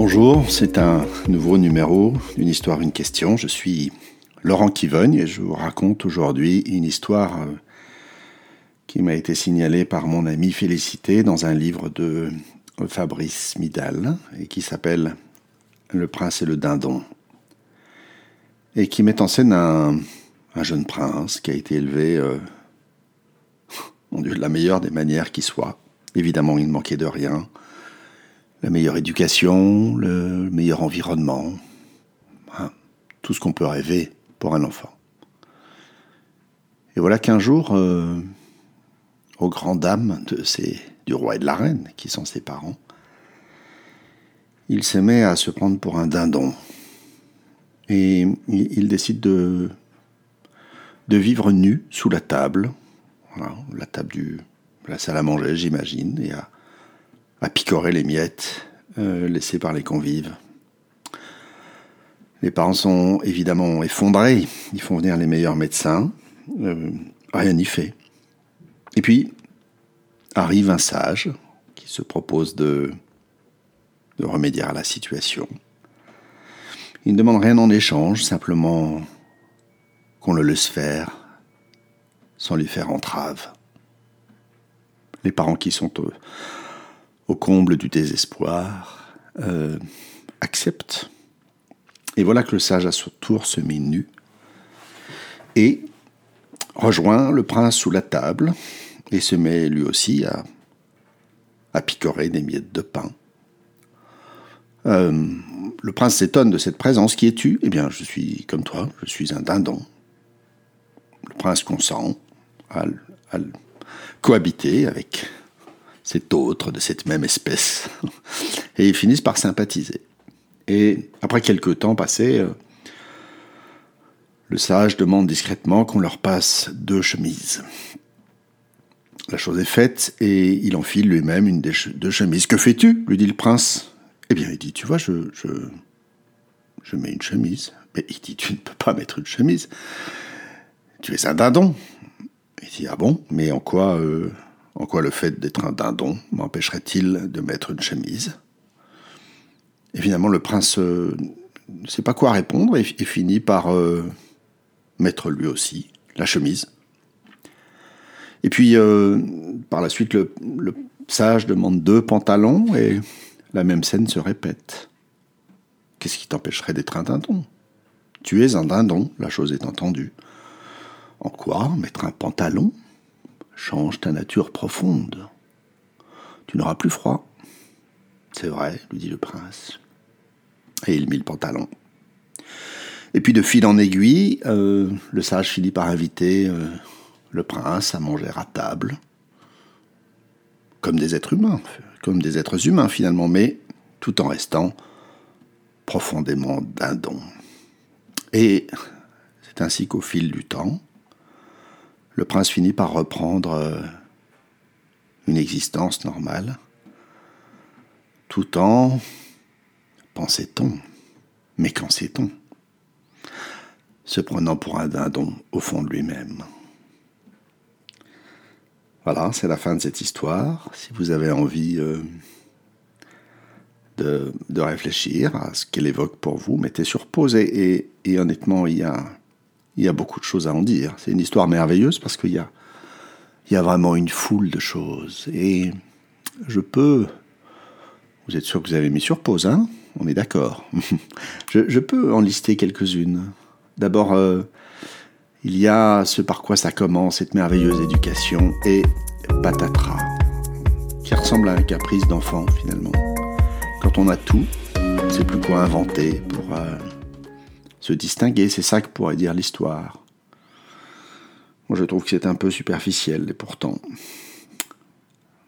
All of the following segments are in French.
Bonjour, c'est un nouveau numéro d'une histoire, une question. Je suis Laurent Kivogne et je vous raconte aujourd'hui une histoire euh, qui m'a été signalée par mon ami Félicité dans un livre de Fabrice Midal et qui s'appelle Le prince et le dindon et qui met en scène un, jeune prince qui a été élevé euh, de la meilleure des manières qui soit. Évidemment, il ne manquait de rien la meilleure éducation, le meilleur environnement, hein, tout ce qu'on peut rêver pour un enfant. Et voilà qu'un jour, euh, aux grandes dames de du roi et de la reine, qui sont ses parents, il se met à se prendre pour un dindon. Et il décide de, vivre nu sous la table, la table de la salle à manger, j'imagine, et à, à picorer les miettes euh, laissées par les convives. Les parents sont évidemment effondrés. Ils font venir les meilleurs médecins. Euh, rien n'y fait. Et puis arrive un sage qui se propose de, de remédier à la situation. Il ne demande rien en échange, simplement qu'on le laisse faire sans lui faire entrave. Les parents qui sont au comble du désespoir, euh, accepte. Et voilà que le sage à son tour se met nu et rejoint le prince sous la table et se met lui aussi à, picorer des miettes de pain. Euh, le prince s'étonne de cette présence. Qui es-tu Eh bien, je suis comme toi, je suis un dindon. Le prince consent à cohabiter avec cet autre de cette même espèce. Et ils finissent par sympathiser. Et après quelques temps passés, euh, le sage demande discrètement qu'on leur passe deux chemises. La chose est faite et il enfile lui-même une des deux chemises. Que fais-tu? lui dit le prince. Eh bien, il dit, tu vois, je, je, mets une chemise. Mais il dit, tu ne peux pas mettre une chemise. Tu es un dindon. Il dit, ah bon, mais en quoi euh, en quoi le fait d'être un dindon m'empêcherait-il de mettre une chemise? Évidemment, le prince euh, ne sait pas quoi répondre et, finit par euh, mettre lui aussi la chemise. Et puis, euh, par la suite, le, sage demande deux pantalons et la même scène se répète. Qu'est-ce qui t'empêcherait d'être un dindon? Tu es un dindon, la chose est entendue. En quoi mettre un pantalon? Change ta nature profonde. Tu n'auras plus froid. C'est vrai, lui dit le prince. Et il mit le pantalon. Et puis de fil en aiguille, euh, le sage finit par inviter euh, le prince à manger à table, comme des êtres humains, comme des êtres humains finalement, mais tout en restant profondément dindon. Et c'est ainsi qu'au fil du temps, le prince finit par reprendre euh, une existence normale, tout en, pensait-on, mais qu'en sait-on, se prenant pour un dindon au fond de lui-même. Voilà, c'est la fin de cette histoire. Si vous avez envie euh, de, réfléchir à ce qu'elle évoque pour vous, mettez sur pause. et honnêtement, il y a il y a beaucoup de choses à en dire. C'est une histoire merveilleuse parce qu'il y a, vraiment une foule de choses. Et je peux... Vous êtes sûr que vous avez mis sur pause, hein? On est d'accord. je, peux en lister quelques-unes. D'abord, euh, il y a ce par quoi ça commence, cette merveilleuse éducation, et patatras, qui ressemble à un caprice d'enfant finalement. Quand on a tout, sait plus quoi inventer pour... Euh, distinguer, c'est ça que pourrait dire l'histoire. Moi je trouve que c'est un peu superficiel, et pourtant,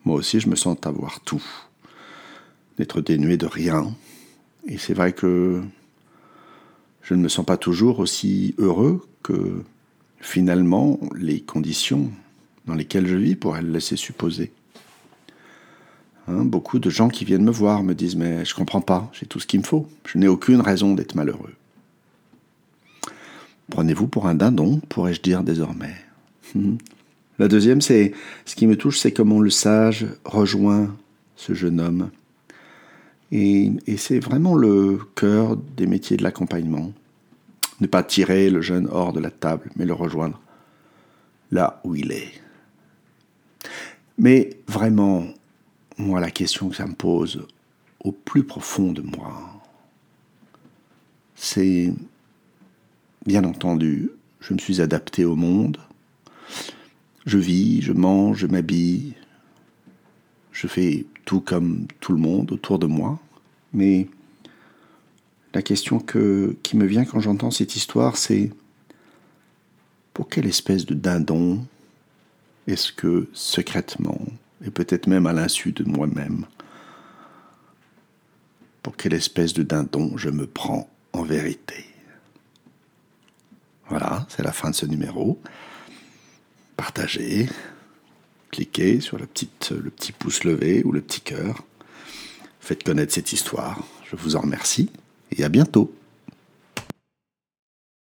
moi aussi je me sens avoir tout, d'être dénué de rien. Et c'est vrai que je ne me sens pas toujours aussi heureux que finalement les conditions dans lesquelles je vis pourraient le laisser supposer. Hein, beaucoup de gens qui viennent me voir me disent mais je comprends pas, j'ai tout ce qu'il me faut, je n'ai aucune raison d'être malheureux. Prenez-vous pour un dindon, pourrais-je dire désormais. Hmm. La deuxième, c'est ce qui me touche, c'est comment le sage rejoint ce jeune homme Et, et c'est vraiment le cœur des métiers de l'accompagnement. Ne pas tirer le jeune hors de la table, mais le rejoindre là où il est. Mais vraiment, moi, la question que ça me pose au plus profond de moi, c'est, bien entendu, je me suis adapté au monde. Je vis, je mange, je m'habille. Je fais tout comme tout le monde autour de moi. Mais la question que, qui me vient quand j'entends cette histoire, c'est pour quelle espèce de dindon est-ce que secrètement, et peut-être même à l'insu de moi-même, pour quelle espèce de dindon je me prends en vérité? Voilà, c'est la fin de ce numéro. Partagez, cliquez sur le petit, le petit pouce levé ou le petit cœur. Faites connaître cette histoire. Je vous en remercie et à bientôt.